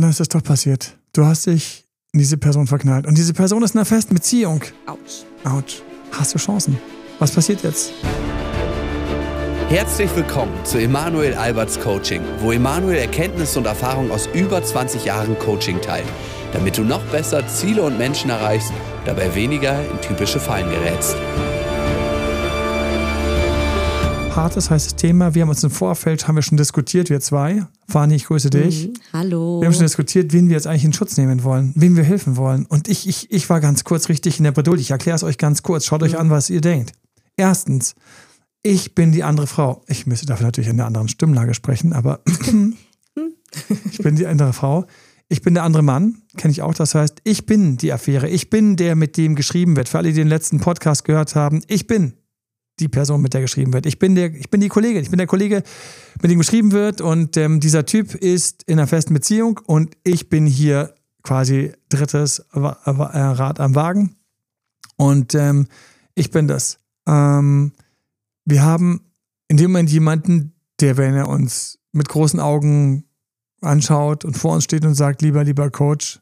Na, ist das doch passiert. Du hast dich in diese Person verknallt. Und diese Person ist in einer festen Beziehung. Autsch. Autsch. Hast du Chancen? Was passiert jetzt? Herzlich willkommen zu Emanuel Alberts Coaching, wo Emanuel Erkenntnisse und Erfahrung aus über 20 Jahren Coaching teilt, damit du noch besser Ziele und Menschen erreichst, dabei weniger in typische Fallen gerätst. Hartes, heißes Thema. Wir haben uns im Vorfeld, haben wir schon diskutiert, wir zwei. Fani, ich grüße dich. Mhm. Hallo. Wir haben schon diskutiert, wen wir jetzt eigentlich in Schutz nehmen wollen, wem wir helfen wollen. Und ich, ich, ich war ganz kurz richtig in der Bredouille. Ich erkläre es euch ganz kurz. Schaut euch an, was ihr denkt. Erstens, ich bin die andere Frau. Ich müsste dafür natürlich in einer anderen Stimmlage sprechen, aber ich bin die andere Frau. Ich bin der andere Mann, kenne ich auch. Das heißt, ich bin die Affäre. Ich bin der, mit dem geschrieben wird. Für alle, die den letzten Podcast gehört haben, ich bin die Person, mit der geschrieben wird. Ich bin, der, ich bin die Kollegin. Ich bin der Kollege, mit dem geschrieben wird. Und ähm, dieser Typ ist in einer festen Beziehung und ich bin hier quasi drittes Rad am Wagen. Und ähm, ich bin das. Ähm, wir haben in dem Moment jemanden, der, wenn er uns mit großen Augen anschaut und vor uns steht und sagt, lieber, lieber Coach,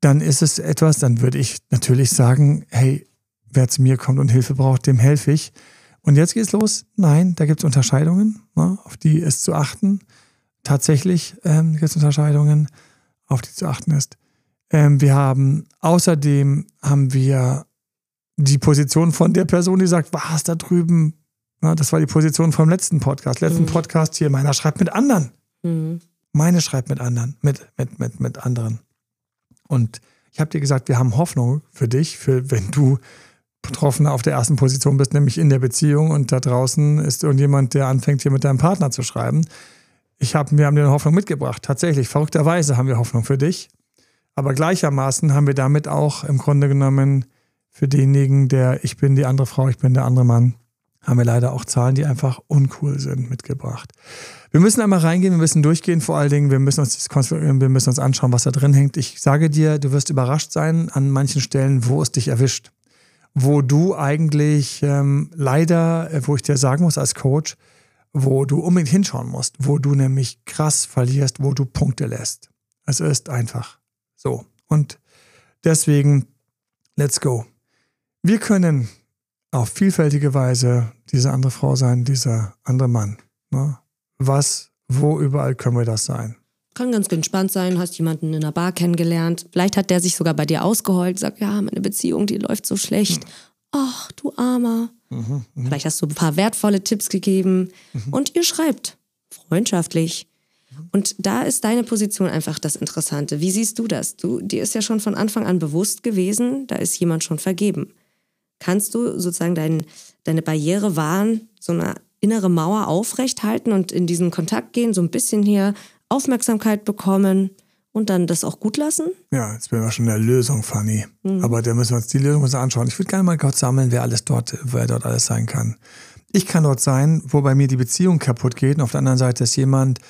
dann ist es etwas, dann würde ich natürlich sagen, hey, wer zu mir kommt und Hilfe braucht, dem helfe ich. Und jetzt geht's los. Nein, da gibt es Unterscheidungen, ne, auf die ist zu achten. Tatsächlich ähm, gibt es Unterscheidungen, auf die zu achten ist. Ähm, wir haben außerdem haben wir die Position von der Person, die sagt, was da drüben. Ja, das war die Position vom letzten Podcast. Letzten mhm. Podcast hier, meiner schreibt mit anderen. Mhm. Meine schreibt mit anderen, mit, mit, mit, mit anderen. Und ich habe dir gesagt, wir haben Hoffnung für dich, für wenn du Betroffener auf der ersten Position bist, nämlich in der Beziehung und da draußen ist irgendjemand, der anfängt, hier mit deinem Partner zu schreiben. Ich hab, wir haben dir eine Hoffnung mitgebracht. Tatsächlich, verrückterweise haben wir Hoffnung für dich. Aber gleichermaßen haben wir damit auch im Grunde genommen für denjenigen, der ich bin die andere Frau, ich bin der andere Mann, haben wir leider auch Zahlen, die einfach uncool sind, mitgebracht. Wir müssen einmal reingehen, wir müssen durchgehen, vor allen Dingen, wir müssen uns das wir müssen uns anschauen, was da drin hängt. Ich sage dir, du wirst überrascht sein an manchen Stellen, wo es dich erwischt wo du eigentlich ähm, leider, äh, wo ich dir sagen muss als Coach, wo du unbedingt hinschauen musst, wo du nämlich krass verlierst, wo du Punkte lässt. Es ist einfach so. Und deswegen, let's go. Wir können auf vielfältige Weise diese andere Frau sein, dieser andere Mann. Ne? Was, wo überall können wir das sein? Kann ganz entspannt sein, hast jemanden in einer Bar kennengelernt. Vielleicht hat der sich sogar bei dir ausgeheult, sagt, ja, meine Beziehung, die läuft so schlecht. Ach, du Armer. Mhm, mh. Vielleicht hast du ein paar wertvolle Tipps gegeben. Mhm. Und ihr schreibt freundschaftlich. Und da ist deine Position einfach das Interessante. Wie siehst du das? Du, dir ist ja schon von Anfang an bewusst gewesen, da ist jemand schon vergeben. Kannst du sozusagen dein, deine Barriere wahren, so eine innere Mauer aufrechthalten und in diesen Kontakt gehen, so ein bisschen hier Aufmerksamkeit bekommen und dann das auch gut lassen? Ja, jetzt wären wir schon in der Lösung, Fanny. Mhm. Aber da müssen wir uns die Lösung mal anschauen. Ich würde gerne mal kurz sammeln, wer alles dort, wer dort alles sein kann. Ich kann dort sein, wo bei mir die Beziehung kaputt geht und auf der anderen Seite ist jemand,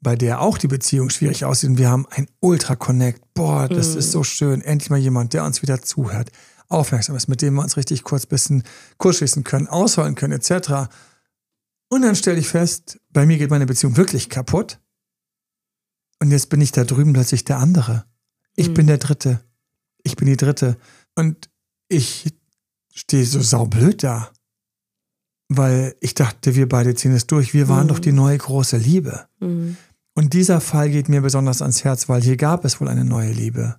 bei der auch die Beziehung schwierig aussieht und wir haben ein Ultra-Connect. Boah, das mhm. ist so schön. Endlich mal jemand, der uns wieder zuhört, aufmerksam ist, mit dem wir uns richtig kurz ein bisschen kurz schließen können, ausholen können, etc. Und dann stelle ich fest, bei mir geht meine Beziehung wirklich kaputt. Und jetzt bin ich da drüben plötzlich der andere. Ich mhm. bin der Dritte. Ich bin die Dritte. Und ich stehe so saublöd da. Weil ich dachte, wir beide ziehen es durch. Wir waren mhm. doch die neue große Liebe. Mhm. Und dieser Fall geht mir besonders ans Herz, weil hier gab es wohl eine neue Liebe.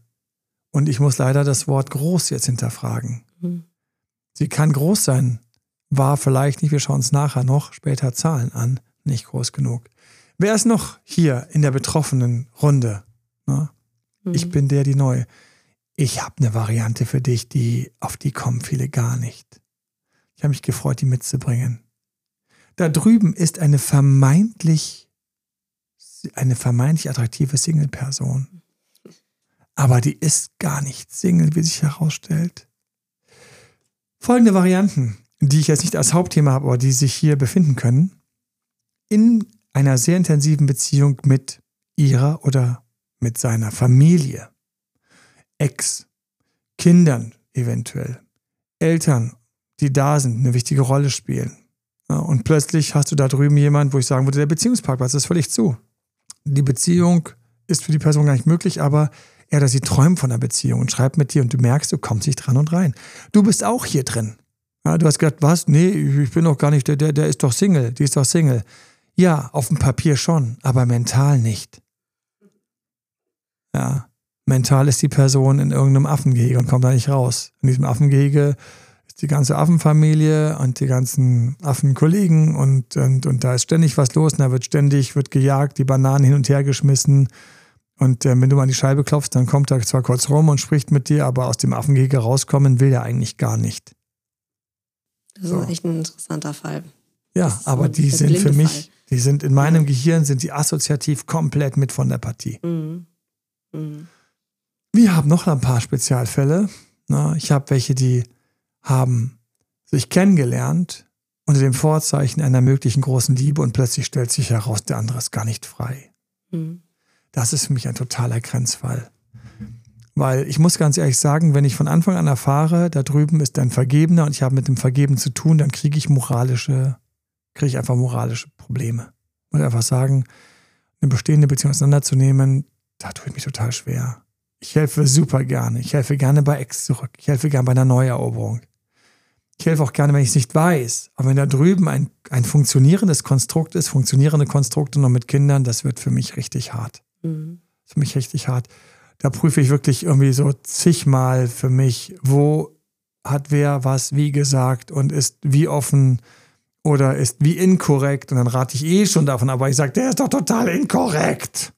Und ich muss leider das Wort groß jetzt hinterfragen. Mhm. Sie kann groß sein, war vielleicht nicht, wir schauen uns nachher noch später Zahlen an, nicht groß genug. Wer ist noch hier in der betroffenen Runde? Ne? Mhm. Ich bin der, die neu. Ich habe eine Variante für dich, die auf die kommen viele gar nicht. Ich habe mich gefreut, die mitzubringen. Da drüben ist eine vermeintlich eine vermeintlich attraktive Single-Person. Aber die ist gar nicht Single, wie sich herausstellt. Folgende Varianten, die ich jetzt nicht als Hauptthema habe, aber die sich hier befinden können. In einer sehr intensiven Beziehung mit ihrer oder mit seiner Familie, Ex, Kindern eventuell, Eltern, die da sind, eine wichtige Rolle spielen. und plötzlich hast du da drüben jemanden, wo ich sagen würde, der Beziehungsparkplatz ist völlig zu. Die Beziehung ist für die Person gar nicht möglich, aber er oder sie träumt von einer Beziehung und schreibt mit dir und du merkst, du kommst nicht dran und rein. Du bist auch hier drin. Du hast gesagt, was? Nee, ich bin doch gar nicht, der, der, der ist doch Single, die ist doch Single. Ja, auf dem Papier schon, aber mental nicht. Ja, mental ist die Person in irgendeinem Affengehege und kommt da nicht raus. In diesem Affengehege ist die ganze Affenfamilie und die ganzen Affenkollegen und, und, und da ist ständig was los und da wird ständig, wird gejagt, die Bananen hin und her geschmissen. Und äh, wenn du mal an die Scheibe klopfst, dann kommt er zwar kurz rum und spricht mit dir, aber aus dem Affengehege rauskommen will er eigentlich gar nicht. Das ist so. echt ein interessanter Fall. Ja, aber die sind für mich, Fall. Die sind in meinem ja. Gehirn, sind die assoziativ komplett mit von der Partie. Mhm. Mhm. Wir haben noch ein paar Spezialfälle. Ich habe welche, die haben sich kennengelernt unter dem Vorzeichen einer möglichen großen Liebe und plötzlich stellt sich heraus, der andere ist gar nicht frei. Mhm. Das ist für mich ein totaler Grenzfall. Weil ich muss ganz ehrlich sagen, wenn ich von Anfang an erfahre, da drüben ist ein Vergebener und ich habe mit dem Vergeben zu tun, dann kriege ich moralische, kriege ich einfach moralische Probleme. Ich muss einfach sagen, eine bestehende Beziehung auseinanderzunehmen, da tue ich mich total schwer. Ich helfe super gerne. Ich helfe gerne bei Ex zurück. Ich helfe gerne bei einer Neueroberung. Ich helfe auch gerne, wenn ich es nicht weiß. Aber wenn da drüben ein, ein funktionierendes Konstrukt ist, funktionierende Konstrukte noch mit Kindern, das wird für mich richtig hart. Mhm. Das ist für mich richtig hart. Da prüfe ich wirklich irgendwie so zigmal für mich, wo hat wer was wie gesagt und ist wie offen oder ist wie inkorrekt. Und dann rate ich eh schon davon, aber ich sage, der ist doch total inkorrekt.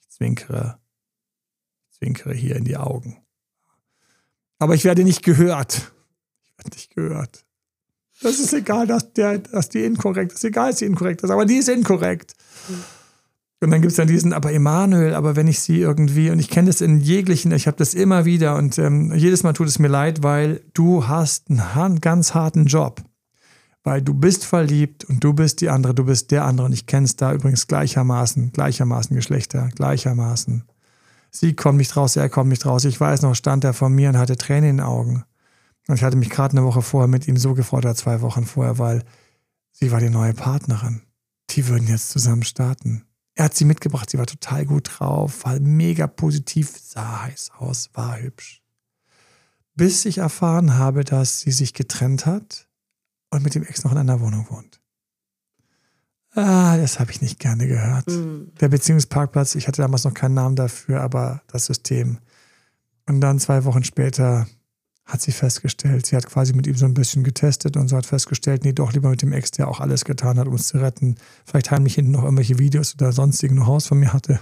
Ich zwinkere zwinkere hier in die Augen. Aber ich werde nicht gehört. Ich werde nicht gehört. Das ist egal, dass, der, dass die inkorrekt ist. Egal, dass die inkorrekt ist, aber die ist inkorrekt. Und dann gibt es dann diesen, aber Emanuel, aber wenn ich sie irgendwie, und ich kenne das in jeglichen, ich habe das immer wieder und ähm, jedes Mal tut es mir leid, weil du hast einen ganz harten Job. Weil du bist verliebt und du bist die andere, du bist der andere. Und ich kenne es da übrigens gleichermaßen, gleichermaßen Geschlechter, gleichermaßen. Sie kommt nicht raus, er kommt nicht raus. Ich weiß noch, stand er vor mir und hatte Tränen in den Augen. Und ich hatte mich gerade eine Woche vorher mit ihm so gefreut, oder zwei Wochen vorher, weil sie war die neue Partnerin. Die würden jetzt zusammen starten. Er hat sie mitgebracht, sie war total gut drauf, war mega positiv, sah heiß aus, war hübsch. Bis ich erfahren habe, dass sie sich getrennt hat und mit dem Ex noch in einer Wohnung wohnt. Ah, das habe ich nicht gerne gehört. Mhm. Der Beziehungsparkplatz, ich hatte damals noch keinen Namen dafür, aber das System. Und dann zwei Wochen später hat sie festgestellt, sie hat quasi mit ihm so ein bisschen getestet und so hat festgestellt, nee, doch lieber mit dem Ex, der auch alles getan hat, um uns zu retten. Vielleicht heimlich hinten noch irgendwelche Videos oder sonstigen Haus von mir hatte.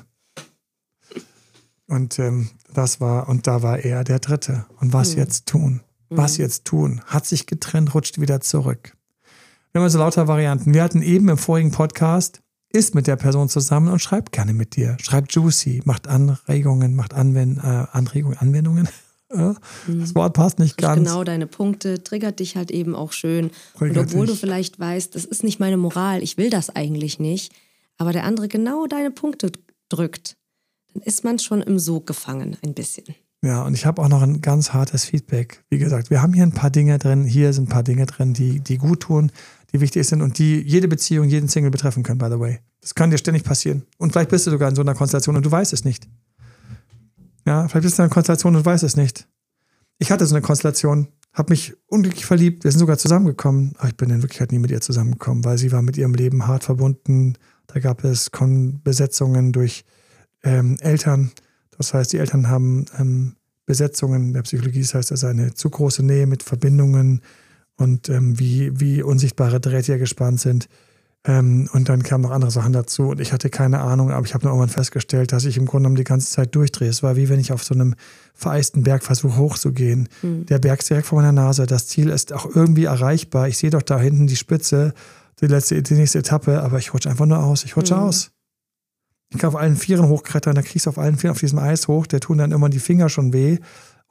Und ähm, das war, und da war er der Dritte. Und was mhm. jetzt tun? Was mhm. jetzt tun? Hat sich getrennt, rutscht wieder zurück. Wir haben also lauter Varianten. Wir hatten eben im vorigen Podcast, ist mit der Person zusammen und schreibt gerne mit dir. Schreibt juicy, macht Anregungen, macht Anwend äh, Anregungen, Anwendungen. das mhm. Wort passt nicht ganz. Genau deine Punkte, triggert dich halt eben auch schön. Triggert und obwohl dich. du vielleicht weißt, das ist nicht meine Moral, ich will das eigentlich nicht, aber der andere genau deine Punkte drückt, dann ist man schon im Sog gefangen, ein bisschen. Ja, und ich habe auch noch ein ganz hartes Feedback. Wie gesagt, wir haben hier ein paar Dinge drin, hier sind ein paar Dinge drin, die, die gut tun die wichtig sind und die jede Beziehung, jeden Single betreffen können, by the way. Das kann dir ständig passieren. Und vielleicht bist du sogar in so einer Konstellation und du weißt es nicht. Ja, vielleicht bist du in einer Konstellation und weißt es nicht. Ich hatte so eine Konstellation, habe mich unglücklich verliebt, wir sind sogar zusammengekommen, aber ich bin in Wirklichkeit nie mit ihr zusammengekommen, weil sie war mit ihrem Leben hart verbunden. Da gab es Besetzungen durch ähm, Eltern. Das heißt, die Eltern haben ähm, Besetzungen, in der Psychologie das heißt das eine zu große Nähe mit Verbindungen, und ähm, wie, wie unsichtbare Drähte gespannt sind. Ähm, und dann kamen noch andere Sachen dazu und ich hatte keine Ahnung, aber ich habe nur irgendwann festgestellt, dass ich im Grunde genommen die ganze Zeit durchdrehe. Es war wie wenn ich auf so einem vereisten Berg versuche hochzugehen. Mhm. Der Berg ist direkt vor meiner Nase. Das Ziel ist auch irgendwie erreichbar. Ich sehe doch da hinten die Spitze, die letzte, die nächste Etappe, aber ich rutsche einfach nur aus. Ich rutsche mhm. aus. Ich kann auf allen Vieren hochklettern, da kriegst du auf allen Vieren auf diesem Eis hoch, der tun dann immer die Finger schon weh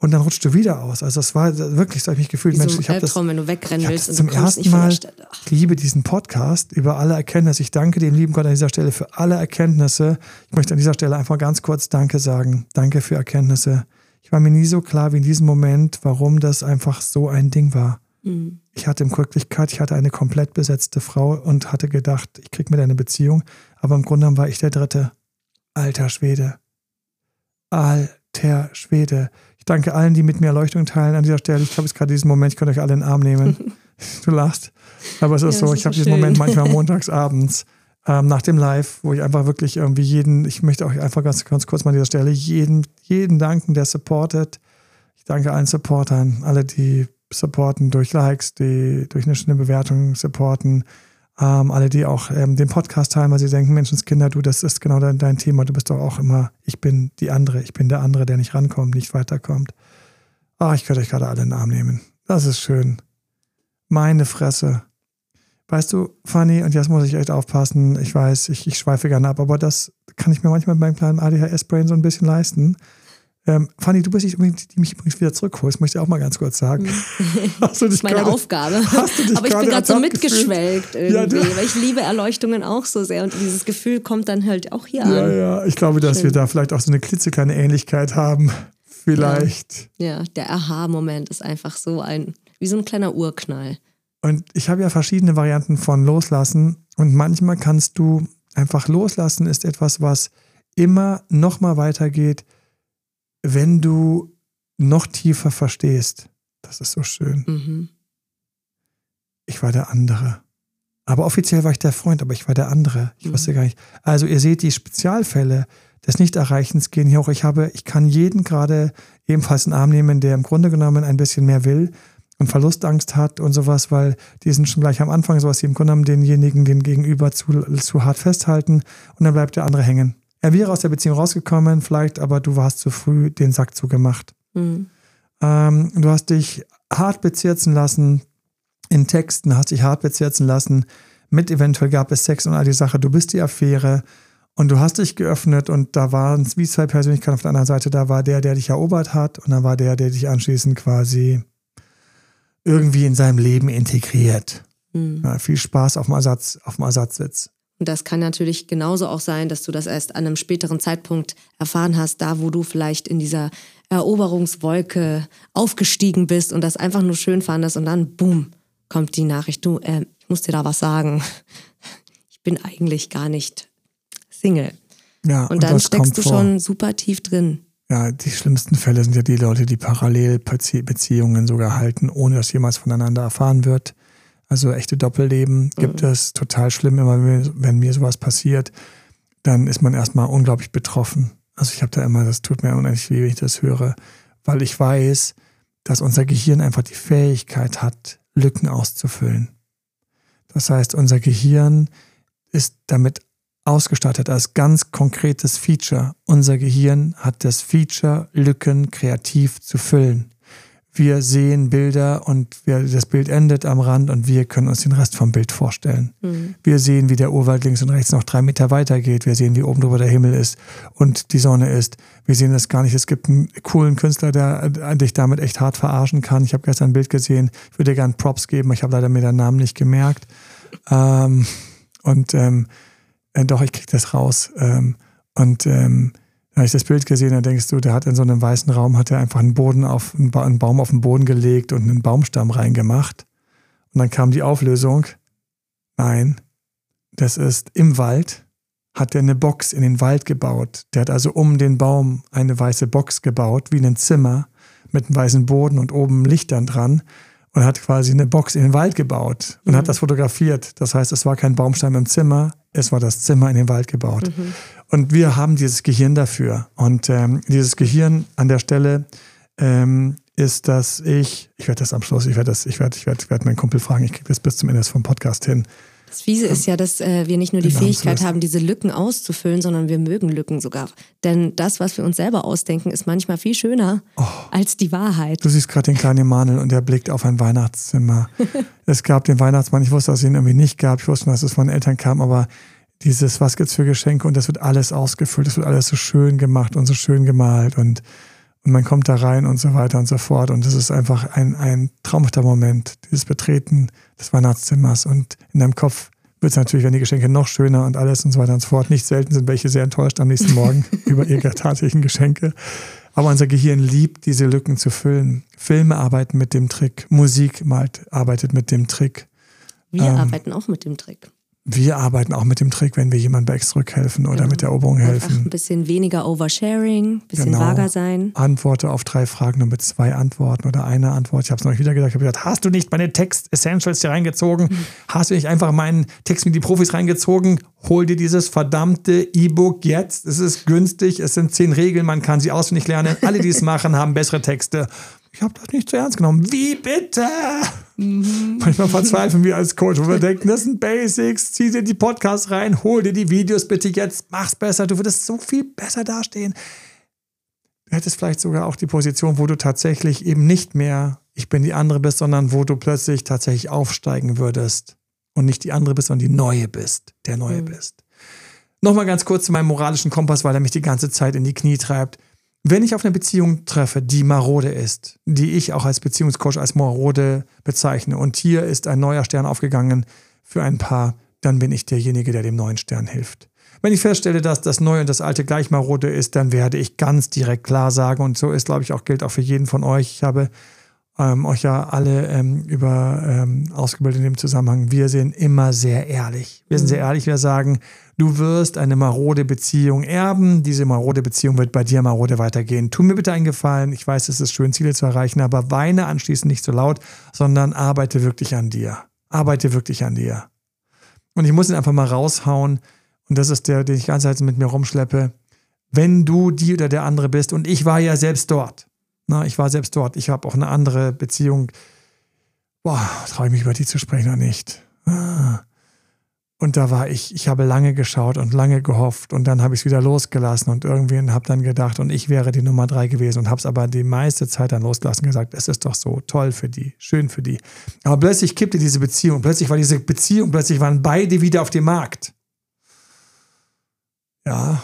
und dann rutscht du wieder aus. Also das war wirklich, so habe ich mich gefühlt, Wie Mensch, so ich habe das, wenn du wegrennen willst und zum ersten Mal, ich liebe diesen Podcast über alle Erkenntnisse. Ich danke dem lieben Gott an dieser Stelle für alle Erkenntnisse. Ich möchte an dieser Stelle einfach ganz kurz Danke sagen. Danke für Erkenntnisse. Ich war mir nie so klar wie in diesem Moment, warum das einfach so ein Ding war. Mhm. Ich hatte im Wirklichkeit, ich hatte eine komplett besetzte Frau und hatte gedacht, ich kriege mit eine Beziehung, aber im Grunde war ich der Dritte. Alter Schwede. Alter Schwede. Ich danke allen, die mit mir Erleuchtung teilen an dieser Stelle. Ich glaube, es ist gerade diesen Moment, ich könnte euch alle in den Arm nehmen. du lachst. Aber es ist Ja, so, ich habe diesen Moment manchmal montags abends ähm, nach dem Live, wo ich einfach wirklich irgendwie jeden, ich möchte auch einfach ganz, ganz kurz mal an dieser Stelle jeden, jeden danken, der supportet. Ich danke allen Supportern, alle, die supporten durch Likes, die durch eine schöne Bewertung supporten. Ähm, alle, die auch ähm, den Podcast teilen, weil sie denken, Menschenskinder, du, das ist genau dein, dein Thema. Du bist doch auch immer, ich bin die andere, ich bin der andere, der nicht rankommt, nicht weiterkommt. Ah, ich könnte euch gerade alle in den Arm nehmen. Das ist schön. Meine Fresse. Weißt du, Fanny, und jetzt muss ich echt aufpassen, ich weiß, ich, ich schweife gerne ab, aber das kann ich mir manchmal mit meinem kleinen ADHS-Brain so ein bisschen leisten. Ähm, Fanny, du bist nicht unbedingt, die, die mich übrigens wieder zurückholst, möchte ich auch mal ganz kurz sagen. Hast du Das ist meine gerade- Aufgabe. Hast du dich Aber ich bin gerade so gefühlt? mitgeschwelgt Ja, irgendwie, weil ich liebe Erleuchtungen auch so sehr und dieses Gefühl kommt dann halt auch hier Ja, an. ja, ich glaube, dass Schön. wir da vielleicht auch so eine klitzekleine Ähnlichkeit haben. Vielleicht. Ja, der Aha-Moment ist einfach so ein, wie so ein kleiner Urknall. Und ich habe ja verschiedene Varianten von Loslassen. Und manchmal kannst du einfach loslassen, ist etwas, was immer noch mal weitergeht, wenn du noch tiefer verstehst. Das ist so schön. Mhm. Ich war der andere. Aber offiziell war ich der Freund, aber ich war der andere. Ich Mhm. wusste gar nicht. Also ihr seht, die Spezialfälle des Nichterreichens gehen hier hoch. Ich habe, ich kann jeden gerade ebenfalls in den Arm nehmen, der im Grunde genommen ein bisschen mehr will und Verlustangst hat und sowas, weil die sind schon gleich am Anfang sowas, die im Grunde genommen denjenigen, den Gegenüber zu, zu hart festhalten und dann bleibt der andere hängen. Er wäre aus der Beziehung rausgekommen, vielleicht, aber du warst zu früh den Sack zugemacht. Mhm. Ähm, du hast dich hart bezirzen lassen in Texten, hast dich hart bezirzen lassen. Mit eventuell gab es Sex und all die Sache. Du bist die Affäre und du hast dich geöffnet und da waren es wie zwei Persönlichkeiten auf der anderen Seite. Da war der, der dich erobert hat und dann war der, der dich anschließend quasi irgendwie in seinem Leben integriert. Mhm. Ja, viel Spaß auf dem, Ersatz, auf dem Ersatzsitz. Und das kann natürlich genauso auch sein, dass du das erst an einem späteren Zeitpunkt erfahren hast, da wo du vielleicht in dieser Eroberungswolke aufgestiegen bist und das einfach nur schön fandest und dann, boom, kommt die Nachricht, du, äh, ich muss dir da was sagen. Ich bin eigentlich gar nicht Single. Ja, Und, dann das steckst du vor. schon super tief drin. Ja, die schlimmsten Fälle sind ja die Leute, die Parallelbeziehungen sogar halten, ohne dass jemals voneinander erfahren wird. Also echte Doppelleben gibt es. Total schlimm, immer wenn mir, wenn mir sowas passiert, dann ist man erstmal unglaublich betroffen. Also ich habe da immer, das tut mir unendlich weh, wenn ich das höre, weil ich weiß, dass unser Gehirn einfach die Fähigkeit hat, Lücken auszufüllen. Das heißt, unser Gehirn ist damit ausgestattet als ganz konkretes Feature. Unser Gehirn hat das Feature, Lücken kreativ zu füllen. Wir sehen Bilder und wir, das Bild endet am Rand und wir können uns den Rest vom Bild vorstellen. Wir sehen, wie der Urwald links und rechts noch drei Meter weiter geht. Wir sehen, wie oben drüber der Himmel ist und die Sonne ist. Wir sehen das gar nicht. Es gibt einen coolen Künstler, der äh, dich damit echt hart verarschen kann. Ich habe gestern ein Bild gesehen. Ich würde dir gerne Props geben. Ich habe leider mir den Namen nicht gemerkt. Ähm, und ähm, äh, doch, ich krieg das raus. Ähm, und ähm, da habe ich das Bild gesehen, da denkst du, der hat in so einem weißen Raum, hat er einfach einen Boden auf, einen, einen Baum auf den Boden gelegt und einen Baumstamm reingemacht. Und dann kam die Auflösung. Nein, das ist im Wald, hat er eine Box in den Wald gebaut. Der hat also um den Baum eine weiße Box gebaut, wie ein Zimmer mit einem weißen Boden und oben Lichtern dran und hat quasi eine Box in den Wald gebaut und hat das fotografiert. Das heißt, es war kein Baumstamm im Zimmer, es war das Zimmer in den Wald gebaut. Und wir haben dieses Gehirn dafür. Und ähm, dieses Gehirn an der Stelle ähm, ist, dass ich, ich werde das am Schluss, ich werde das, ich werde, ich werde, ich werde meinen Kumpel fragen, ich kriege das bis zum Ende vom Podcast hin. Das Fiese ist ja, dass äh, wir nicht nur die Namen Fähigkeit haben, diese Lücken auszufüllen, sondern wir mögen Lücken sogar. Denn das, was wir uns selber ausdenken, ist manchmal viel schöner Oh. als die Wahrheit. Du siehst gerade den kleinen Emanuel und der blickt auf ein Weihnachtszimmer. es gab den Weihnachtsmann, ich wusste, dass es ihn irgendwie nicht gab. Ich wusste, dass es von Eltern kam, aber dieses, was gibt's für Geschenke und das wird alles ausgefüllt, das wird alles so schön gemacht und so schön gemalt und, und man kommt da rein und so weiter und so fort. Und das ist einfach ein, ein traumhafter Moment, dieses Betreten des Weihnachtszimmers und in deinem Kopf wird es natürlich, wenn die Geschenke noch schöner und alles und so weiter und so fort. Nicht selten sind welche sehr enttäuscht am nächsten Morgen über ihre tatsächlichen Geschenke. Aber unser Gehirn liebt, diese Lücken zu füllen. Filme arbeiten mit dem Trick, Musik malt, arbeitet mit dem Trick. Wir Ähm. arbeiten auch mit dem Trick. Wir arbeiten auch mit dem Trick, wenn wir jemandem bei zurückhelfen oder Genau. mit der Eroberung Einfach helfen. ein bisschen weniger Oversharing, ein bisschen Genau. vager sein. Antworte auf drei Fragen nur mit zwei Antworten oder einer Antwort. Ich habe es noch nicht wieder gesagt. Ich habe gesagt, hast du nicht meine Text-Essentials hier reingezogen? Hast du nicht einfach meinen Text mit die Profis reingezogen? Hol dir dieses verdammte E-Book jetzt. Es ist günstig. Es sind zehn Regeln. Man kann sie auswendig lernen. Alle, die es machen, haben bessere Texte. Ich habe das nicht zu ernst genommen. Wie bitte? Manchmal verzweifeln wir als Coach, wo wir denken, das sind Basics, zieh dir die Podcasts rein, hol dir die Videos bitte jetzt, mach's besser, du würdest so viel besser dastehen. Du hättest vielleicht sogar auch die Position, wo du tatsächlich eben nicht mehr ich bin die andere bist, sondern wo du plötzlich tatsächlich aufsteigen würdest und nicht die andere bist, sondern die neue bist, der neue bist. Nochmal ganz kurz zu meinem moralischen Kompass, weil er mich die ganze Zeit in die Knie treibt. Wenn ich auf eine Beziehung treffe, die marode ist, die ich auch als Beziehungscoach als marode bezeichne, und hier ist ein neuer Stern aufgegangen für ein Paar, dann bin ich derjenige, der dem neuen Stern hilft. Wenn ich feststelle, dass das Neue und das Alte gleich marode ist, dann werde ich ganz direkt klar sagen, und so ist, glaube ich, auch gilt auch für jeden von euch. Ich habe ähm, euch ja alle ähm, über ähm, ausgebildet in dem Zusammenhang. Wir sind immer sehr ehrlich. Wir sind sehr ehrlich. Wir sagen, du wirst eine marode Beziehung erben. Diese marode Beziehung wird bei dir marode weitergehen. Tu mir bitte einen Gefallen. Ich weiß, es ist schön, Ziele zu erreichen, aber weine anschließend nicht so laut, sondern arbeite wirklich an dir. Arbeite wirklich an dir. Und ich muss ihn einfach mal raushauen. Und das ist der, den ich Zeit mit mir rumschleppe. Wenn du die oder der andere bist, und ich war ja selbst dort. Na, ich war selbst dort. Ich habe auch eine andere Beziehung. Boah, traue ich mich über die zu sprechen oder nicht? Ah. Und da war ich, ich habe lange geschaut und lange gehofft und dann habe ich es wieder losgelassen und irgendwie habe dann gedacht, und ich wäre die Nummer drei gewesen und habe es aber die meiste Zeit dann losgelassen und gesagt, es ist doch so toll für die, schön für die. Aber plötzlich kippte diese Beziehung, plötzlich war diese Beziehung, plötzlich waren beide wieder auf dem Markt. Ja,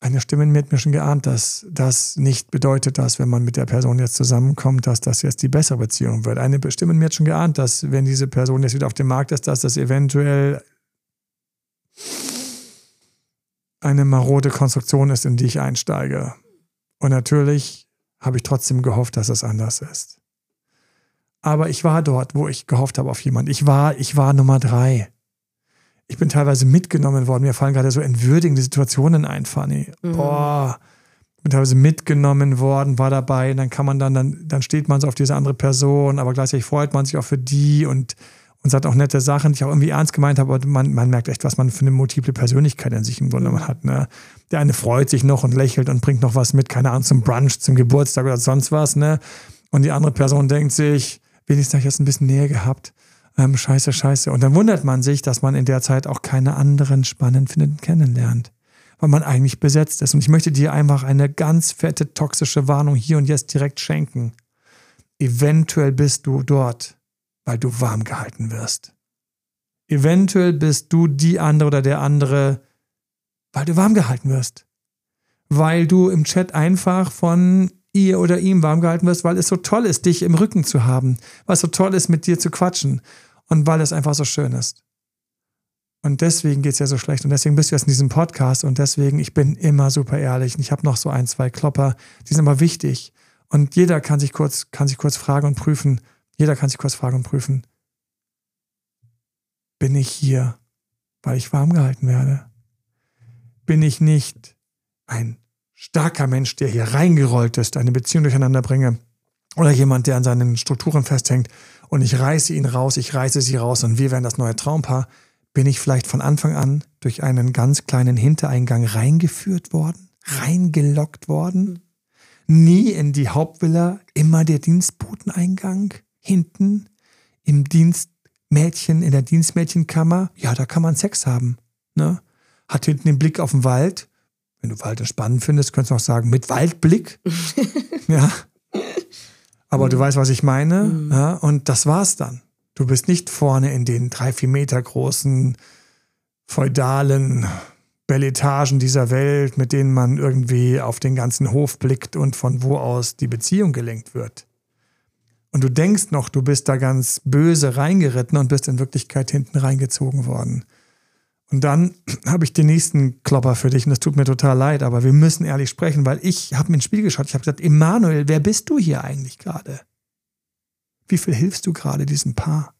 eine Stimme in mir hat mir schon geahnt, dass das nicht bedeutet, dass, wenn man mit der Person jetzt zusammenkommt, dass das jetzt die bessere Beziehung wird. Eine Stimme in mir hat schon geahnt, dass, wenn diese Person jetzt wieder auf dem Markt ist, dass das eventuell eine marode Konstruktion ist, in die ich einsteige. Und natürlich habe ich trotzdem gehofft, dass es anders ist. Aber ich war dort, wo ich gehofft habe auf jemanden. Ich war, ich war Nummer drei. Ich bin teilweise mitgenommen worden. Mir fallen gerade so entwürdigende Situationen ein, Fanny. Boah. Ich bin teilweise mitgenommen worden, war dabei. Und dann kann man dann, dann, dann steht man so auf diese andere Person, aber gleichzeitig freut man sich auch für die und, und sagt auch nette Sachen, die ich auch irgendwie ernst gemeint habe. Aber man, man merkt echt, was man für eine multiple Persönlichkeit in sich im Grunde genommen hat. Ne? Der eine freut sich noch und lächelt und bringt noch was mit, keine Ahnung, zum Brunch, zum Geburtstag oder sonst was. Ne? Und die andere Person denkt sich, wenigstens habe ich jetzt ein bisschen Nähe gehabt. Ähm, scheiße, scheiße. Und dann wundert man sich, dass man in der Zeit auch keine anderen spannend und kennenlernt. Weil man eigentlich besetzt ist. Und ich möchte dir einfach eine ganz fette toxische Warnung hier und jetzt direkt schenken. Eventuell bist du dort, weil du warm gehalten wirst. Eventuell bist du die andere oder der andere, weil du warm gehalten wirst. Weil du im Chat einfach von ihr oder ihm warm gehalten wirst, weil es so toll ist, dich im Rücken zu haben, weil es so toll ist, mit dir zu quatschen und weil es einfach so schön ist. Und deswegen geht es ja so schlecht und deswegen bist du jetzt in diesem Podcast und deswegen, ich bin immer super ehrlich und ich habe noch so ein, zwei Klopper, die sind aber wichtig. Und jeder kann sich kurz, kann sich kurz fragen und prüfen, jeder kann sich kurz fragen und prüfen, bin ich hier, weil ich warm gehalten werde? Bin ich nicht ein starker Mensch, der hier reingerollt ist, eine Beziehung durcheinander bringe? Oder jemand, der an seinen Strukturen festhängt und ich reiße ihn raus, ich reiße sie raus und wir werden das neue Traumpaar? Bin ich vielleicht von Anfang an durch einen ganz kleinen Hintereingang reingeführt worden, reingelockt worden? Nie in die Hauptvilla, immer der Dienstboteneingang, hinten im Dienstmädchen, in der Dienstmädchenkammer. Ja, da kann man Sex haben. Ne? Hat hinten den Blick auf den Wald. Wenn du Wald spannend findest, könntest du auch sagen, mit Waldblick. ja. Aber du weißt, was ich meine. Ja, und das war's dann. Du bist nicht vorne in den drei, vier Meter großen feudalen Belletagen dieser Welt, mit denen man irgendwie auf den ganzen Hof blickt und von wo aus die Beziehung gelenkt wird. Und du denkst noch, du bist da ganz böse reingeritten und bist in Wirklichkeit hinten reingezogen worden. Und dann habe ich den nächsten Klopper für dich und das tut mir total leid, aber wir müssen ehrlich sprechen, weil ich habe mir ins Spiel geschaut. Ich habe gesagt, Emanuel, wer bist du hier eigentlich gerade? Wie viel hilfst du gerade diesem Paar?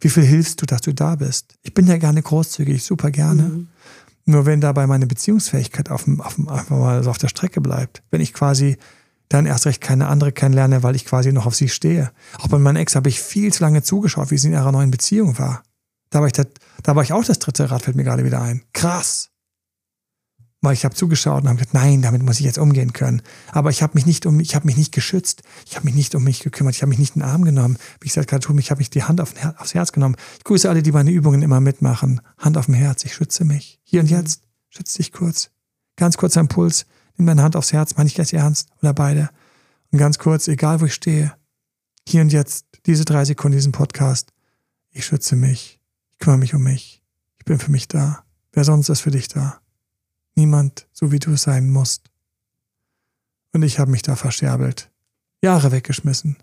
Wie viel hilfst du, dass du da bist? Ich bin ja gerne großzügig, super gerne. Mhm. Nur wenn dabei meine Beziehungsfähigkeit auf, dem, auf, dem, einfach mal so auf der Strecke bleibt, wenn ich quasi dann erst recht keine andere kennenlerne, weil ich quasi noch auf sie stehe. Auch bei meinem Ex habe ich viel zu lange zugeschaut, wie sie in ihrer neuen Beziehung war. Da war ich, das, da war ich auch das dritte Rad, fällt mir gerade wieder ein. Krass weil ich habe zugeschaut und habe gedacht, nein, damit muss ich jetzt umgehen können. Aber ich habe mich nicht um, ich habe mich nicht geschützt, ich habe mich nicht um mich gekümmert, ich habe mich nicht in den Arm genommen, wie ich es gerade tue, ich habe mich die Hand auf, aufs Herz genommen. Ich grüße alle, die meine Übungen immer mitmachen. Hand auf dem Herz, ich schütze mich. Hier und jetzt, schütze dich kurz. Ganz kurz am Puls, nimm deine Hand aufs Herz, meine ich ganz ernst oder beide. Und ganz kurz, egal wo ich stehe, hier und jetzt, diese drei Sekunden, diesen Podcast, ich schütze mich, ich kümmere mich um mich, ich bin für mich da. Wer sonst ist für dich da? Niemand, so wie du sein musst. Und ich habe mich da verscherbelt. Jahre weggeschmissen.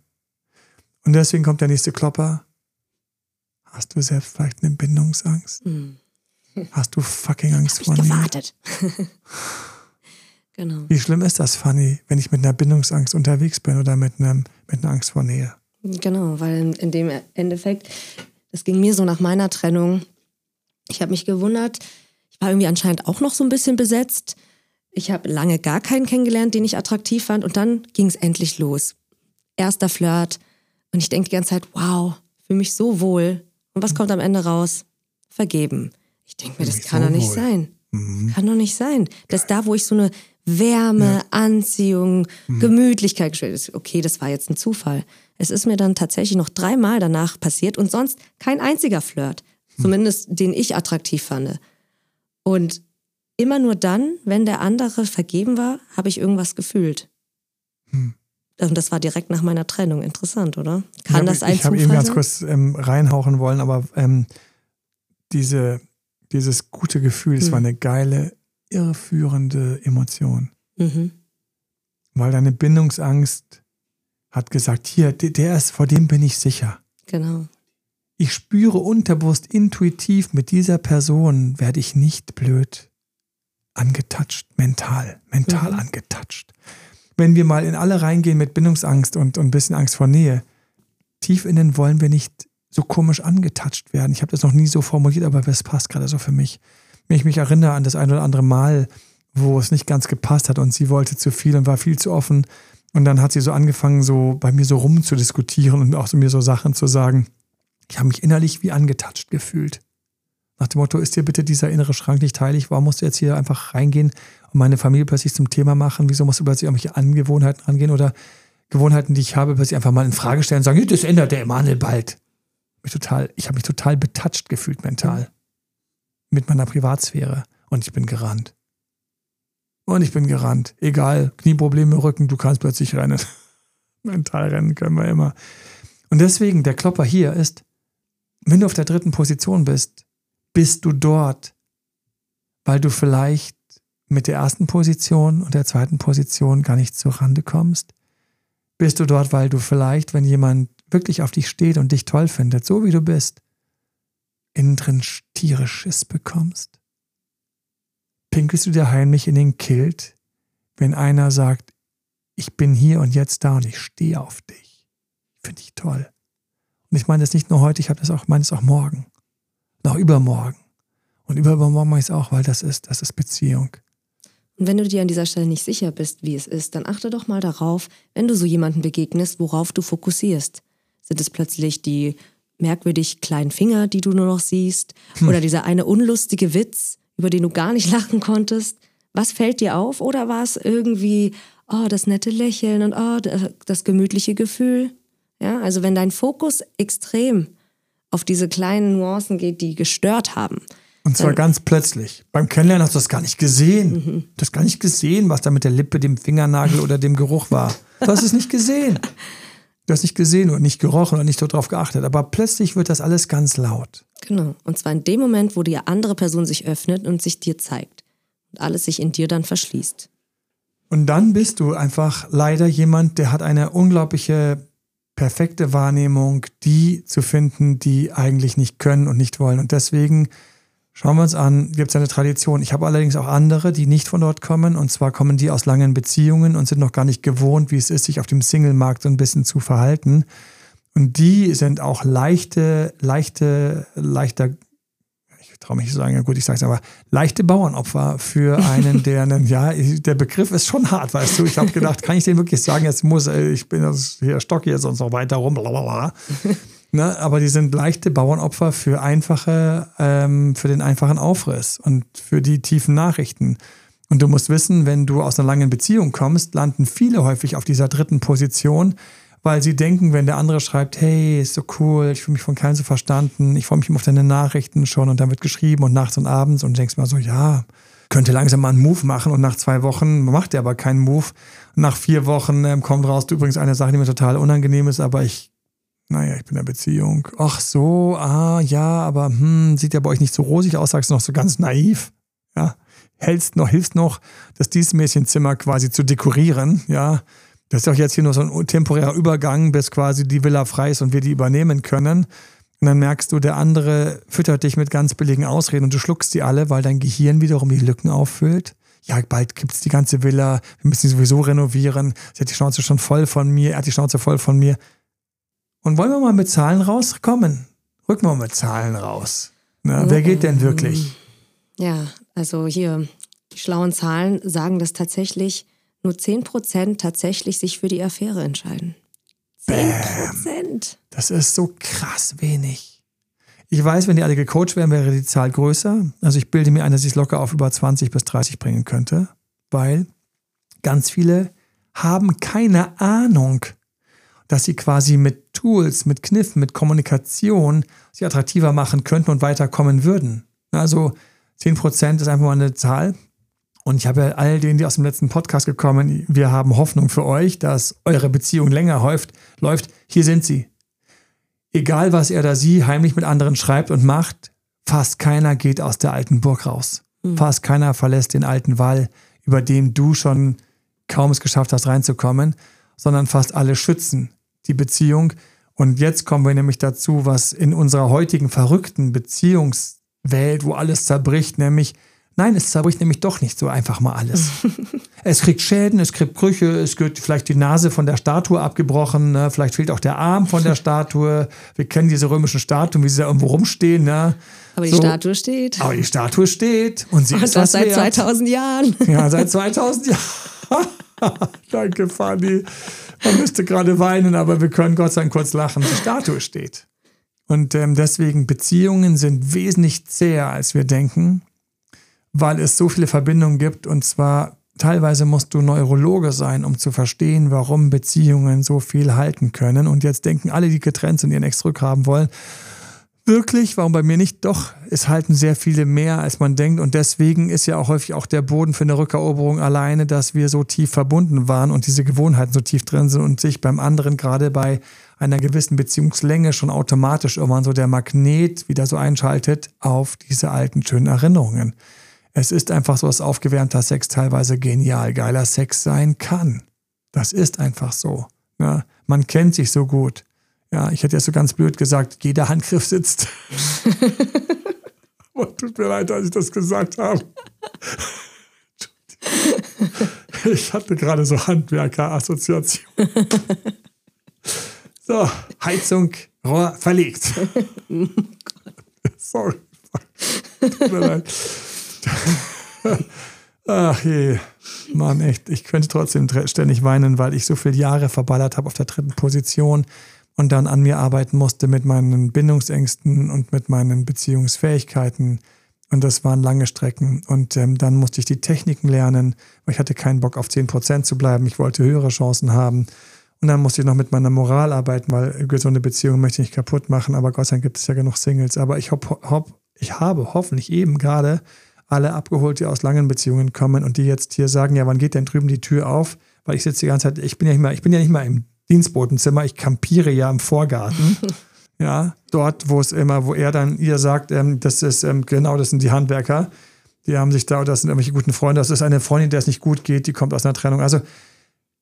Und deswegen kommt der nächste Klopper. Hast du selbst vielleicht eine Bindungsangst? Hm. Hast du fucking Angst vor mir? gewartet. genau. Wie schlimm ist das, Fanny, wenn ich mit einer Bindungsangst unterwegs bin oder mit, einem, mit einer Angst vor Nähe? Genau, weil in dem Endeffekt, das ging mir so nach meiner Trennung. Ich habe mich gewundert, war irgendwie anscheinend auch noch so ein bisschen besetzt. Ich habe lange gar keinen kennengelernt, den ich attraktiv fand. Und dann ging es endlich los. Erster Flirt. Und ich denke die ganze Zeit, wow, fühle mich so wohl. Und was kommt am Ende raus? Vergeben. Ich denke mir, das kann so doch nicht wohl. sein. Mhm. Kann doch nicht sein. Dass da, wo ich so eine Wärme, ja. Anziehung, mhm. Gemütlichkeit ist, okay, das war jetzt ein Zufall. Es ist mir dann tatsächlich noch dreimal danach passiert und sonst kein einziger Flirt. Mhm. Zumindest den ich attraktiv fand. Und immer nur dann, wenn der andere vergeben war, habe ich irgendwas gefühlt. Hm. Und das war direkt nach meiner Trennung. Interessant, oder? Kann hab, das ein Ich habe eben ganz kurz ähm, reinhauchen wollen, aber ähm, diese, dieses gute Gefühl, es hm. war eine geile, irreführende Emotion. Mhm. Weil deine Bindungsangst hat gesagt, hier, der ist, vor dem bin ich sicher. Genau ich spüre unterbewusst intuitiv, mit dieser Person werde ich nicht blöd angetatscht, mental, mental mhm. angetatscht. Wenn wir mal in alle reingehen mit Bindungsangst und, und ein bisschen Angst vor Nähe, tief innen wollen wir nicht so komisch angetatscht werden. Ich habe das noch nie so formuliert, aber es passt gerade so für mich. Ich mich erinnere an das ein oder andere Mal, wo es nicht ganz gepasst hat und sie wollte zu viel und war viel zu offen. Und dann hat sie so angefangen, so bei mir so rumzudiskutieren und auch so mir so Sachen zu sagen ich habe mich innerlich wie angetatscht gefühlt. Nach dem Motto, ist dir bitte dieser innere Schrank nicht heilig? Warum musst du jetzt hier einfach reingehen und meine Familie plötzlich zum Thema machen? Wieso musst du plötzlich irgendwelche Angewohnheiten rangehen oder Gewohnheiten, die ich habe, plötzlich einfach mal in Frage stellen und sagen, das ändert der Emanuel bald. Mich ich habe mich total betatscht gefühlt mental. Mit meiner Privatsphäre. Und ich bin gerannt. Und ich bin gerannt. Egal, Knieprobleme, Rücken, du kannst plötzlich rennen. mental rennen können wir immer. Und deswegen, der Klopper hier ist, wenn du auf der dritten Position bist, bist du dort, weil du vielleicht mit der ersten Position und der zweiten Position gar nicht zur Rande kommst? Bist du dort, weil du vielleicht, wenn jemand wirklich auf dich steht und dich toll findet, so wie du bist, innen drin tierisch Schiss bekommst? Pinkelst du dir heimlich in den Kilt, wenn einer sagt, ich bin hier und jetzt da und ich stehe auf dich? Finde ich toll. Und ich meine das nicht nur heute, ich habe das auch, meine es auch morgen. Noch übermorgen. Und übermorgen mache ich es auch, weil das ist, das ist Beziehung. Und wenn du dir an dieser Stelle nicht sicher bist, wie es ist, dann achte doch mal darauf, wenn du so jemanden begegnest, worauf du fokussierst. Sind es plötzlich die merkwürdig kleinen Finger, die du nur noch siehst? Hm. Oder dieser eine unlustige Witz, über den du gar nicht lachen konntest? Was fällt dir auf? Oder war es irgendwie, oh, das nette Lächeln und oh, das gemütliche Gefühl? Ja, also wenn dein Fokus extrem auf diese kleinen Nuancen geht, die gestört haben. Und zwar ganz plötzlich. Beim Kennenlernen hast du das gar nicht gesehen. Mhm. Du hast gar nicht gesehen, was da mit der Lippe, dem Fingernagel oder dem Geruch war. Du hast es nicht gesehen. Du hast nicht gesehen und nicht gerochen und nicht darauf geachtet. Aber plötzlich wird das alles ganz laut. Genau. Und zwar in dem Moment, wo die andere Person sich öffnet und sich dir zeigt. Und alles sich in dir dann verschließt. Und dann bist du einfach leider jemand, der hat eine unglaubliche perfekte Wahrnehmung, die zu finden, die eigentlich nicht können und nicht wollen. Und deswegen schauen wir uns an, gibt es eine Tradition. Ich habe allerdings auch andere, die nicht von dort kommen. Und zwar kommen die aus langen Beziehungen und sind noch gar nicht gewohnt, wie es ist, sich auf dem Single-Markt so ein bisschen zu verhalten. Und die sind auch leichte, leichte, leichter, ich traue mich zu sagen, ja gut, ich sage es aber, leichte Bauernopfer für einen, der einen, ja, der Begriff ist schon hart, weißt du. Ich habe gedacht, kann ich den wirklich sagen, jetzt muss, ich bin das hier stocke jetzt sonst noch weiter rum, blablabla. Ne, aber die sind leichte Bauernopfer für einfache, ähm, für den einfachen Aufriss und für die tiefen Nachrichten. Und du musst wissen, wenn du aus einer langen Beziehung kommst, landen viele häufig auf dieser dritten Position, weil sie denken, wenn der andere schreibt, hey, ist so cool, ich fühle mich von keinem so verstanden, ich freue mich immer auf deine Nachrichten schon und dann wird geschrieben und nachts und abends und du denkst mal so, ja, könnte langsam mal einen Move machen und nach zwei Wochen macht er aber keinen Move. Nach vier Wochen ähm, kommt raus, übrigens eine Sache, die mir total unangenehm ist, aber ich naja, ich bin in der Beziehung. Ach so, ah, ja, aber hm, sieht ja bei euch nicht so rosig aus, sagst du noch so ganz naiv. Ja, hältst noch, hilfst noch, das Dienstmädchenzimmer quasi zu dekorieren. Ja, das ist auch jetzt hier nur so ein temporärer Übergang, bis quasi die Villa frei ist und wir die übernehmen können. Und dann merkst du, der andere füttert dich mit ganz billigen Ausreden und du schluckst die alle, weil dein Gehirn wiederum die Lücken auffüllt. Ja, bald gibt es die ganze Villa, wir müssen sie sowieso renovieren. Sie hat die Schnauze schon voll von mir, er hat die Schnauze voll von mir. Und wollen wir mal mit Zahlen rauskommen? Rücken wir mal mit Zahlen raus. Na, wer geht denn wirklich? Ja, also hier, die schlauen Zahlen sagen, dass tatsächlich nur 10% tatsächlich sich für die Affäre entscheiden. 10%. Das ist so krass wenig. Ich weiß, wenn die alle gecoacht wären, wäre die Zahl größer. Also ich bilde mir ein, dass ich es locker auf über 20 bis 30 bringen könnte, weil ganz viele haben keine Ahnung, dass sie quasi mit Tools, mit Kniffen, mit Kommunikation sie attraktiver machen könnten und weiterkommen würden. Also 10% ist einfach mal eine Zahl. Und ich habe ja all denen, die aus dem letzten Podcast gekommen, wir haben Hoffnung für euch, dass eure Beziehung länger häuft, läuft. Hier sind sie. Egal, was er oder sie heimlich mit anderen schreibt und macht, fast keiner geht aus der alten Burg raus. Mhm. Fast keiner verlässt den alten Wall, über den du schon kaum es geschafft hast, reinzukommen, sondern fast alle schützen die Beziehung. Und jetzt kommen wir nämlich dazu, was in unserer heutigen verrückten Beziehungswelt, wo alles zerbricht, nämlich, nein, es zerbricht nämlich doch nicht so einfach mal alles. es kriegt Schäden, es kriegt Brüche, es wird vielleicht die Nase von der Statue abgebrochen, ne? vielleicht fehlt auch der Arm von der Statue. Wir kennen diese römischen Statuen, wie sie da irgendwo rumstehen. Ne? Aber die so. Statue steht. Aber die Statue steht. Und sie und ist das seit wert. 2000 Jahren. Ja, seit 2000 Jahren. Danke, Fanny. Man müsste gerade weinen, aber wir können Gott sei Dank kurz lachen. Die Statue steht. Und ähm, deswegen Beziehungen sind wesentlich zäher, als wir denken, weil es so viele Verbindungen gibt. Und zwar teilweise musst du Neurologe sein, um zu verstehen, warum Beziehungen so viel halten können. Und jetzt denken alle, die getrennt sind, ihren Ex zurückhaben wollen. Wirklich, warum bei mir nicht? Doch, es halten sehr viele mehr, als man denkt. Und deswegen ist ja auch häufig auch der Boden für eine Rückeroberung alleine, dass wir so tief verbunden waren und diese Gewohnheiten so tief drin sind und sich beim anderen gerade bei einer gewissen Beziehungslänge schon automatisch irgendwann so der Magnet wieder so einschaltet auf diese alten schönen Erinnerungen. Es ist einfach so, dass aufgewärmter Sex teilweise genial geiler Sex sein kann. Das ist einfach so. Ja, man kennt sich so gut. Ja, ich hätte ja so ganz blöd gesagt, jeder Handgriff sitzt. Aber tut mir leid, dass ich das gesagt habe. Ich hatte gerade so Handwerker-Assoziation. So, Heizung, Rohr verlegt. Sorry. Tut mir leid. Ach je, Mann, echt. Ich könnte trotzdem ständig weinen, weil ich so viele Jahre verballert habe auf der dritten Position und dann an mir arbeiten musste mit meinen Bindungsängsten und mit meinen Beziehungsfähigkeiten. Und das waren lange Strecken. Und ähm, dann musste ich die Techniken lernen, weil ich hatte keinen Bock auf 10% zu bleiben. Ich wollte höhere Chancen haben. Und dann musste ich noch mit meiner Moral arbeiten, weil gesunde Beziehungen möchte ich nicht kaputt machen. Aber Gott sei Dank gibt es ja genug Singles. Aber ich, hopp, hopp, ich habe hoffentlich eben gerade alle abgeholt, die aus langen Beziehungen kommen und die jetzt hier sagen, ja, wann geht denn drüben die Tür auf? Weil ich sitze die ganze Zeit, ich bin ja nicht mal, ich bin ja nicht mal im Dienstbotenzimmer. Ich kampiere ja im Vorgarten. ja, dort, wo es immer, wo er dann ihr sagt, ähm, das ist ähm, genau, das sind die Handwerker. Die haben sich da, das sind irgendwelche guten Freunde. Das ist eine Freundin, der es nicht gut geht, die kommt aus einer Trennung. Also